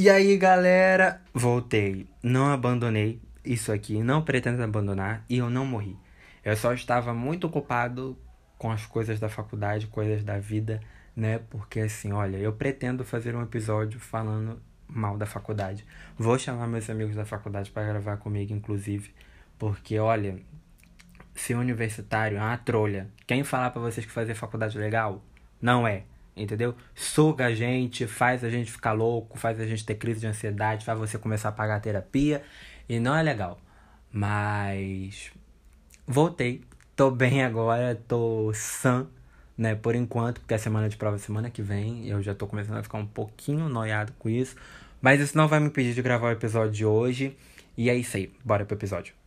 E aí, galera, voltei. Não abandonei isso aqui, não pretendo abandonar e eu não morri. Eu só estava muito ocupado com as coisas da faculdade, coisas da vida, né? Porque assim, olha, eu pretendo fazer um episódio falando mal da faculdade. Vou chamar meus amigos da faculdade para gravar comigo, inclusive, porque olha, ser universitário é uma trolha. Quem falar para vocês que fazer faculdade legal? Não é. Entendeu? Suga a gente, faz a gente ficar louco, faz a gente ter crise de ansiedade, faz você começar a pagar terapia. E não é legal. Mas voltei. Tô bem agora, tô sã, né? Por enquanto, porque a semana de prova é semana que vem. Eu já tô começando a ficar um pouquinho noiado com isso. Mas isso não vai me impedir de gravar o episódio de hoje. E é isso aí, bora pro episódio.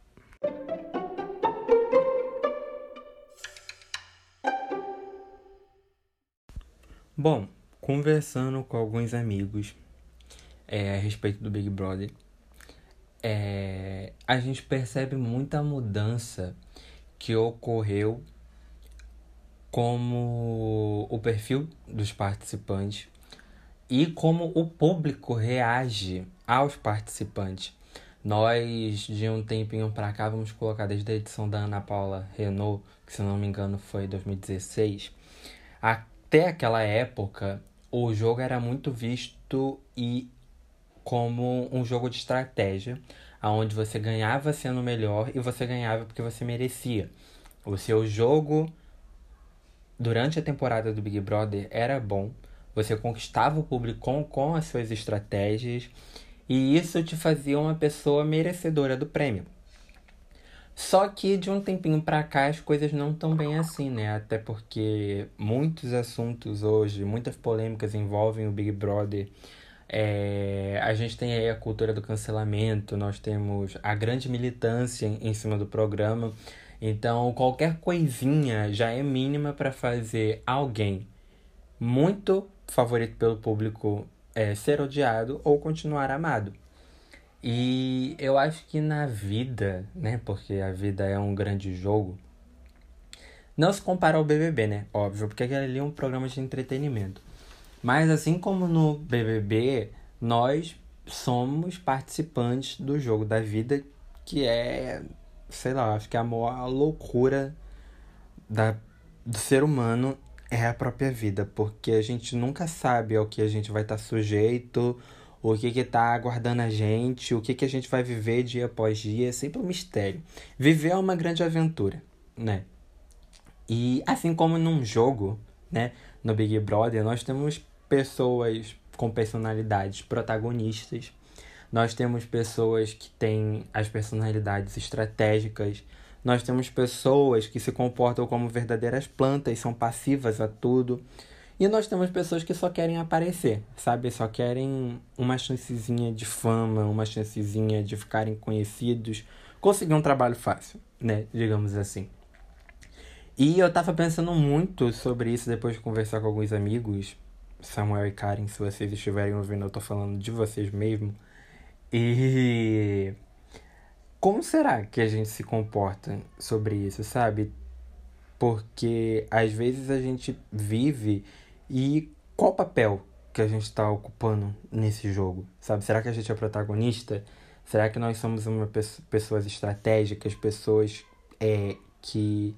Bom, conversando com alguns amigos é, a respeito do Big Brother, é, a gente percebe muita mudança que ocorreu como o perfil dos participantes e como o público reage aos participantes. Nós, de um tempinho para cá, vamos colocar desde a edição da Ana Paula Renault, que se não me engano foi 2016, até aquela época, o jogo era muito visto e como um jogo de estratégia, aonde você ganhava sendo melhor e você ganhava porque você merecia. O seu jogo durante a temporada do Big Brother era bom, você conquistava o público com, com as suas estratégias e isso te fazia uma pessoa merecedora do prêmio. Só que de um tempinho para cá as coisas não estão bem assim, né? Até porque muitos assuntos hoje, muitas polêmicas envolvem o Big Brother é, a gente tem aí a cultura do cancelamento, nós temos a grande militância em cima do programa. Então, qualquer coisinha já é mínima para fazer alguém muito favorito pelo público é, ser odiado ou continuar amado. E eu acho que na vida, né, porque a vida é um grande jogo, não se compara ao BBB, né? Óbvio, porque aquele ali é um programa de entretenimento. Mas assim como no BBB, nós somos participantes do jogo da vida, que é, sei lá, acho que a maior loucura da, do ser humano é a própria vida, porque a gente nunca sabe ao que a gente vai estar sujeito, o que que tá aguardando a gente, o que que a gente vai viver dia após dia, é sempre um mistério. Viver é uma grande aventura, né? E assim como num jogo, né, no Big Brother, nós temos pessoas com personalidades protagonistas. Nós temos pessoas que têm as personalidades estratégicas. Nós temos pessoas que se comportam como verdadeiras plantas, são passivas a tudo. E nós temos pessoas que só querem aparecer, sabe? Só querem uma chancezinha de fama, uma chancezinha de ficarem conhecidos, conseguir um trabalho fácil, né? Digamos assim. E eu tava pensando muito sobre isso depois de conversar com alguns amigos, Samuel e Karen, se vocês estiverem ouvindo, eu tô falando de vocês mesmo. E como será que a gente se comporta sobre isso, sabe? Porque às vezes a gente vive e qual papel que a gente está ocupando nesse jogo, sabe? Será que a gente é protagonista? Será que nós somos uma pessoas estratégicas, pessoas é, que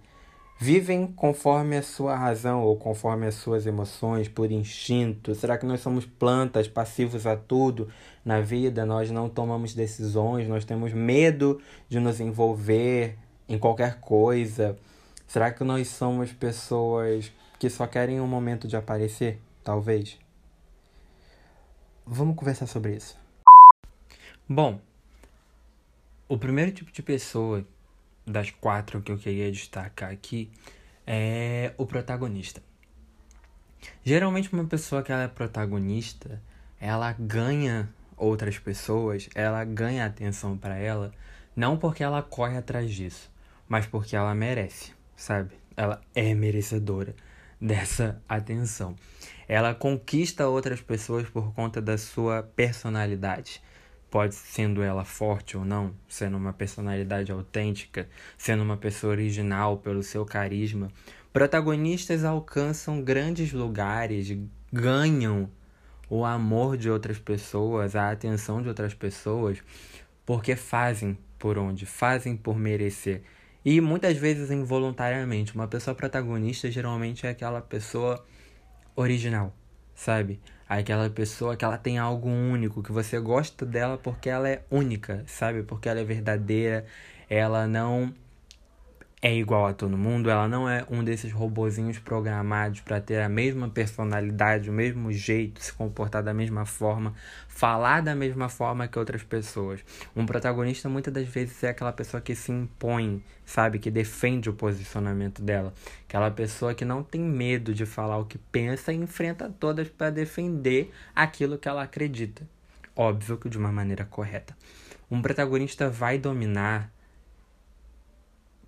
vivem conforme a sua razão ou conforme as suas emoções, por instinto? Será que nós somos plantas passivos a tudo na vida? Nós não tomamos decisões, nós temos medo de nos envolver em qualquer coisa? Será que nós somos pessoas que só querem um momento de aparecer? Talvez. Vamos conversar sobre isso. Bom, o primeiro tipo de pessoa das quatro que eu queria destacar aqui é o protagonista. Geralmente uma pessoa que ela é protagonista, ela ganha outras pessoas, ela ganha atenção para ela, não porque ela corre atrás disso, mas porque ela merece, sabe? Ela é merecedora dessa atenção. Ela conquista outras pessoas por conta da sua personalidade pode sendo ela forte ou não, sendo uma personalidade autêntica, sendo uma pessoa original pelo seu carisma. Protagonistas alcançam grandes lugares, ganham o amor de outras pessoas, a atenção de outras pessoas, porque fazem por onde, fazem por merecer. E muitas vezes involuntariamente. Uma pessoa protagonista geralmente é aquela pessoa original, sabe? Aquela pessoa que ela tem algo único, que você gosta dela porque ela é única, sabe? Porque ela é verdadeira, ela não é igual a todo mundo, ela não é um desses robozinhos programados para ter a mesma personalidade, o mesmo jeito, se comportar da mesma forma, falar da mesma forma que outras pessoas. Um protagonista muitas das vezes é aquela pessoa que se impõe, sabe, que defende o posicionamento dela, aquela pessoa que não tem medo de falar o que pensa e enfrenta todas para defender aquilo que ela acredita. Óbvio que de uma maneira correta. Um protagonista vai dominar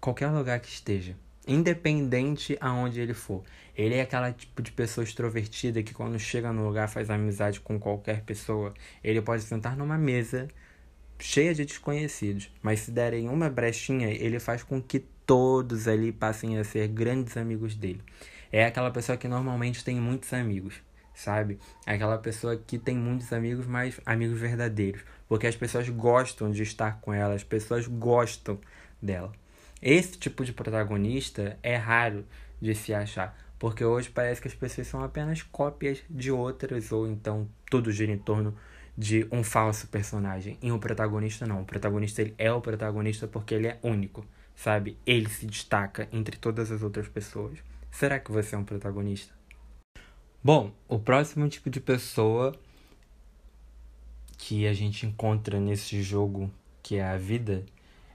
qualquer lugar que esteja, independente aonde ele for. Ele é aquela tipo de pessoa extrovertida que quando chega no lugar faz amizade com qualquer pessoa. Ele pode sentar numa mesa cheia de desconhecidos, mas se derem uma brechinha, ele faz com que todos ali passem a ser grandes amigos dele. É aquela pessoa que normalmente tem muitos amigos, sabe? É aquela pessoa que tem muitos amigos, mas amigos verdadeiros, porque as pessoas gostam de estar com ela, as pessoas gostam dela. Esse tipo de protagonista é raro de se achar, porque hoje parece que as pessoas são apenas cópias de outras, ou então tudo gira em torno de um falso personagem. E o protagonista não. O protagonista ele é o protagonista porque ele é único, sabe? Ele se destaca entre todas as outras pessoas. Será que você é um protagonista? Bom, o próximo tipo de pessoa que a gente encontra nesse jogo que é a vida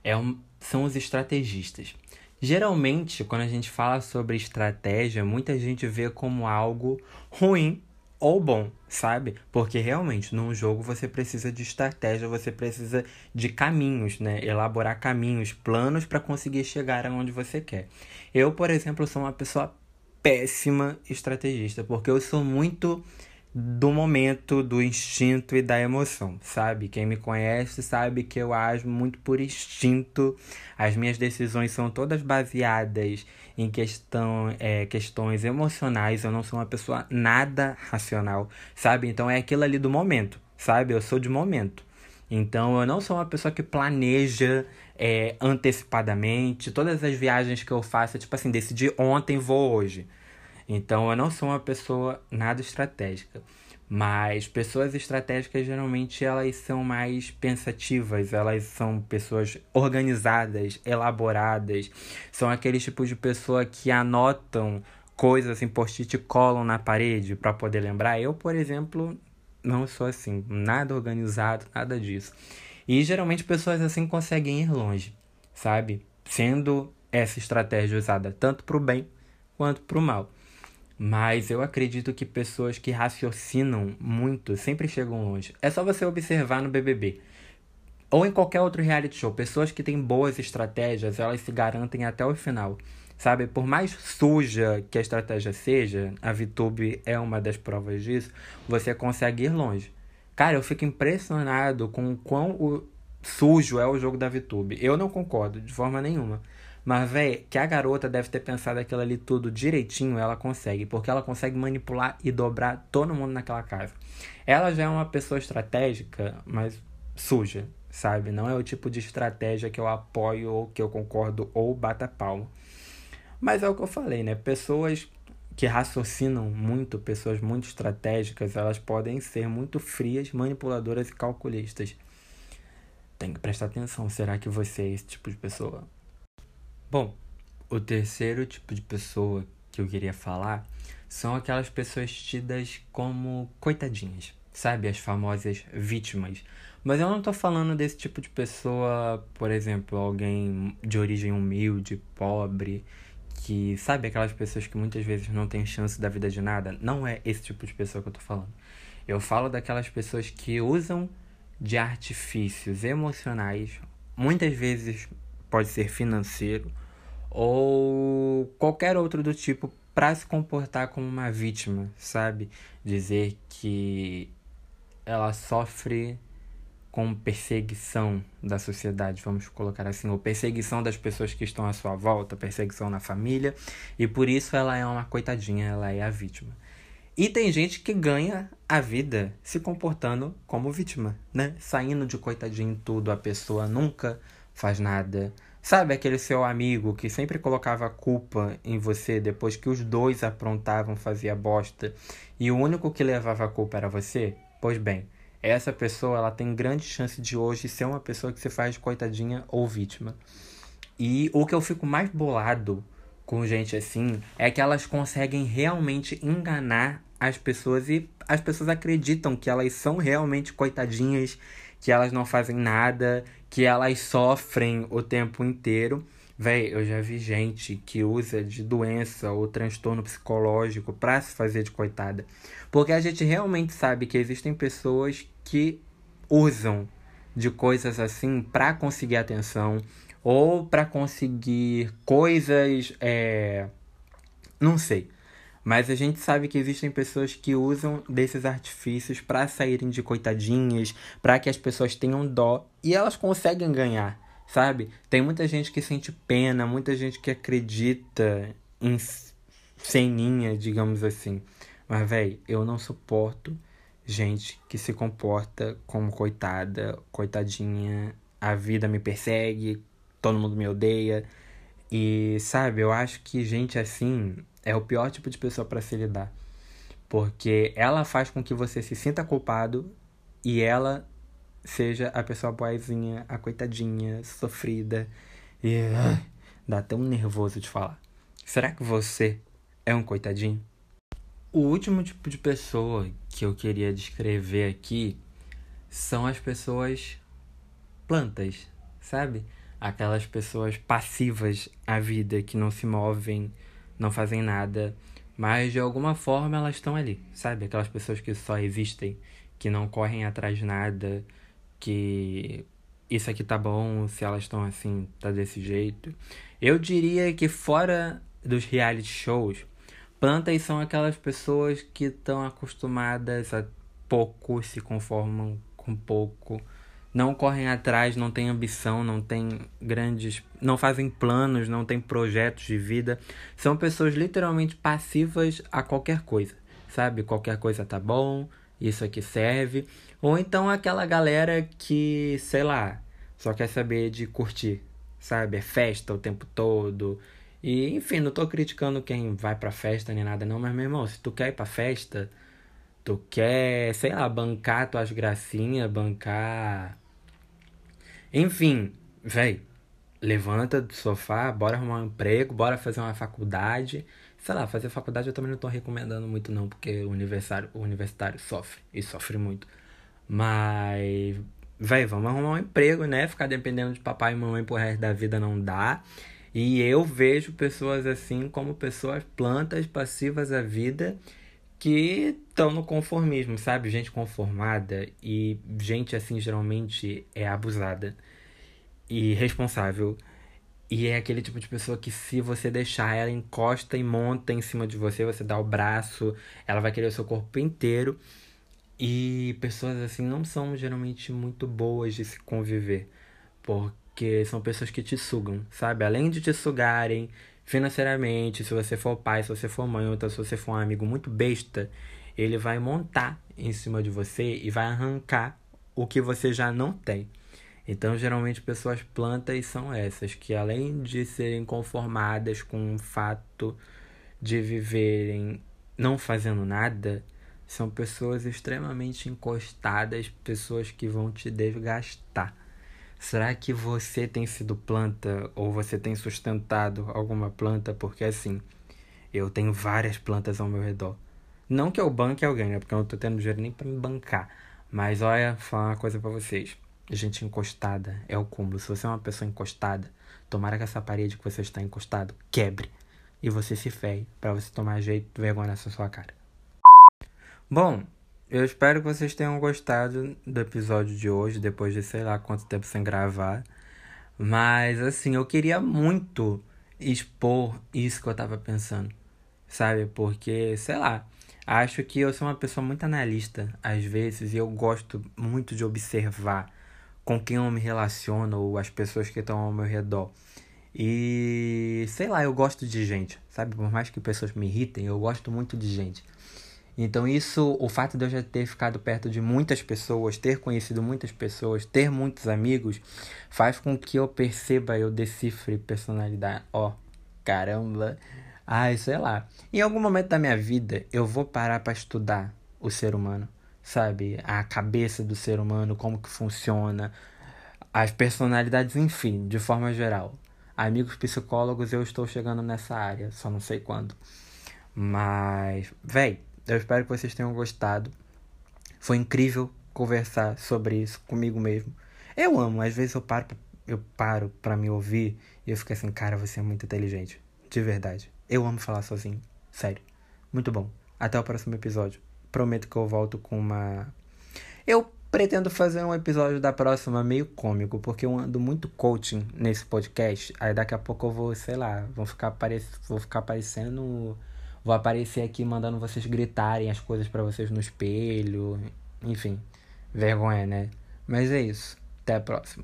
é um, são os estrategistas. Geralmente, quando a gente fala sobre estratégia, muita gente vê como algo ruim ou bom, sabe? Porque realmente num jogo você precisa de estratégia, você precisa de caminhos, né? Elaborar caminhos, planos para conseguir chegar aonde você quer. Eu, por exemplo, sou uma pessoa péssima estrategista, porque eu sou muito do momento, do instinto e da emoção, sabe? Quem me conhece sabe que eu ajo muito por instinto. As minhas decisões são todas baseadas em questão, é, questões emocionais. Eu não sou uma pessoa nada racional, sabe? Então é aquilo ali do momento, sabe? Eu sou de momento. Então eu não sou uma pessoa que planeja é, antecipadamente. Todas as viagens que eu faço, é tipo assim, decidi ontem, vou hoje. Então eu não sou uma pessoa nada estratégica. Mas pessoas estratégicas geralmente elas são mais pensativas, elas são pessoas organizadas, elaboradas, são aqueles tipos de pessoa que anotam coisas em post-it colam na parede para poder lembrar. Eu, por exemplo, não sou assim, nada organizado, nada disso. E geralmente pessoas assim conseguem ir longe, sabe? Sendo essa estratégia usada tanto para o bem quanto para o mal. Mas eu acredito que pessoas que raciocinam muito sempre chegam longe. É só você observar no BBB. Ou em qualquer outro reality show. Pessoas que têm boas estratégias, elas se garantem até o final. Sabe? Por mais suja que a estratégia seja, a VTube é uma das provas disso, você consegue ir longe. Cara, eu fico impressionado com o quão sujo é o jogo da VTube. Eu não concordo de forma nenhuma. Mas, velho, que a garota deve ter pensado aquilo ali tudo direitinho, ela consegue. Porque ela consegue manipular e dobrar todo mundo naquela casa. Ela já é uma pessoa estratégica, mas suja, sabe? Não é o tipo de estratégia que eu apoio ou que eu concordo ou bata palma. Mas é o que eu falei, né? Pessoas que raciocinam muito, pessoas muito estratégicas, elas podem ser muito frias, manipuladoras e calculistas. Tem que prestar atenção. Será que você é esse tipo de pessoa? Bom, o terceiro tipo de pessoa que eu queria falar são aquelas pessoas tidas como coitadinhas, sabe? As famosas vítimas. Mas eu não tô falando desse tipo de pessoa, por exemplo, alguém de origem humilde, pobre, que sabe aquelas pessoas que muitas vezes não têm chance da vida de nada? Não é esse tipo de pessoa que eu tô falando. Eu falo daquelas pessoas que usam de artifícios emocionais, muitas vezes pode ser financeiro ou qualquer outro do tipo para se comportar como uma vítima, sabe? Dizer que ela sofre com perseguição da sociedade, vamos colocar assim, ou perseguição das pessoas que estão à sua volta, perseguição na família, e por isso ela é uma coitadinha, ela é a vítima. E tem gente que ganha a vida se comportando como vítima, né? Saindo de coitadinho tudo, a pessoa nunca faz nada. Sabe aquele seu amigo que sempre colocava culpa em você depois que os dois aprontavam, fazia bosta, e o único que levava a culpa era você? Pois bem, essa pessoa ela tem grande chance de hoje ser uma pessoa que se faz coitadinha ou vítima. E o que eu fico mais bolado com gente assim é que elas conseguem realmente enganar as pessoas e as pessoas acreditam que elas são realmente coitadinhas, que elas não fazem nada, que elas sofrem o tempo inteiro. Véi, eu já vi gente que usa de doença ou transtorno psicológico pra se fazer de coitada. Porque a gente realmente sabe que existem pessoas que usam de coisas assim pra conseguir atenção ou pra conseguir coisas. É... Não sei. Mas a gente sabe que existem pessoas que usam desses artifícios para saírem de coitadinhas, para que as pessoas tenham dó e elas conseguem ganhar, sabe? Tem muita gente que sente pena, muita gente que acredita em ceninha, digamos assim. Mas, velho, eu não suporto gente que se comporta como coitada, coitadinha. A vida me persegue, todo mundo me odeia. E, sabe, eu acho que gente assim é o pior tipo de pessoa para se lidar. Porque ela faz com que você se sinta culpado e ela seja a pessoa boazinha, a coitadinha, sofrida. E dá até um nervoso de falar. Será que você é um coitadinho? O último tipo de pessoa que eu queria descrever aqui são as pessoas plantas, sabe? Aquelas pessoas passivas à vida que não se movem, não fazem nada, mas de alguma forma elas estão ali, sabe? Aquelas pessoas que só existem, que não correm atrás de nada, que isso aqui tá bom, se elas estão assim, tá desse jeito. Eu diria que fora dos reality shows, plantas são aquelas pessoas que estão acostumadas a pouco, se conformam com pouco não correm atrás, não têm ambição, não têm grandes. não fazem planos, não têm projetos de vida. São pessoas literalmente passivas a qualquer coisa, sabe? Qualquer coisa tá bom, isso aqui serve. Ou então aquela galera que, sei lá, só quer saber de curtir, sabe? É festa o tempo todo. E, enfim, não tô criticando quem vai pra festa nem nada, não, mas meu irmão, se tu quer ir pra festa. Tu quer, sei lá, bancar tuas gracinhas, bancar enfim, velho, levanta do sofá, bora arrumar um emprego, bora fazer uma faculdade. Sei lá, fazer faculdade eu também não tô recomendando muito não, porque o universitário, o universitário sofre, e sofre muito. Mas, velho, vamos arrumar um emprego, né? Ficar dependendo de papai e mamãe pro resto da vida não dá. E eu vejo pessoas assim como pessoas plantas passivas à vida que estão no conformismo, sabe? Gente conformada e gente assim geralmente é abusada e responsável. E é aquele tipo de pessoa que se você deixar ela encosta e monta em cima de você, você dá o braço, ela vai querer o seu corpo inteiro. E pessoas assim não são geralmente muito boas de se conviver, porque são pessoas que te sugam, sabe? Além de te sugarem, financeiramente, se você for pai, se você for mãe, ou então se você for um amigo muito besta, ele vai montar em cima de você e vai arrancar o que você já não tem. Então, geralmente, pessoas plantas são essas, que além de serem conformadas com o fato de viverem não fazendo nada, são pessoas extremamente encostadas, pessoas que vão te desgastar. Será que você tem sido planta ou você tem sustentado alguma planta? Porque assim, eu tenho várias plantas ao meu redor. Não que eu banque alguém, né? Porque eu não tô tendo dinheiro nem para me bancar. Mas olha, falar uma coisa para vocês. Gente encostada é o cúmulo. Se você é uma pessoa encostada, tomara que essa parede que você está encostado quebre. E você se ferre para você tomar jeito vergonha nessa sua cara. Bom, eu espero que vocês tenham gostado do episódio de hoje, depois de sei lá quanto tempo sem gravar. Mas assim, eu queria muito expor isso que eu tava pensando, sabe? Porque, sei lá, acho que eu sou uma pessoa muito analista às vezes e eu gosto muito de observar com quem eu me relaciono ou as pessoas que estão ao meu redor. E sei lá, eu gosto de gente, sabe? Por mais que pessoas me irritem, eu gosto muito de gente. Então, isso, o fato de eu já ter ficado perto de muitas pessoas, ter conhecido muitas pessoas, ter muitos amigos, faz com que eu perceba, eu decifre personalidade. Ó, oh, caramba. Ai, sei lá. Em algum momento da minha vida, eu vou parar para estudar o ser humano, sabe? A cabeça do ser humano, como que funciona, as personalidades, enfim, de forma geral. Amigos psicólogos, eu estou chegando nessa área, só não sei quando. Mas, véi, eu espero que vocês tenham gostado. Foi incrível conversar sobre isso comigo mesmo. Eu amo, às vezes eu paro, eu paro para me ouvir e eu fico assim, cara, você é muito inteligente. De verdade. Eu amo falar sozinho. Sério. Muito bom. Até o próximo episódio. Prometo que eu volto com uma. Eu pretendo fazer um episódio da próxima meio cômico, porque eu ando muito coaching nesse podcast. Aí daqui a pouco eu vou, sei lá, vou ficar, apare... vou ficar aparecendo Vou aparecer aqui mandando vocês gritarem as coisas para vocês no espelho. Enfim, vergonha, né? Mas é isso. Até a próxima.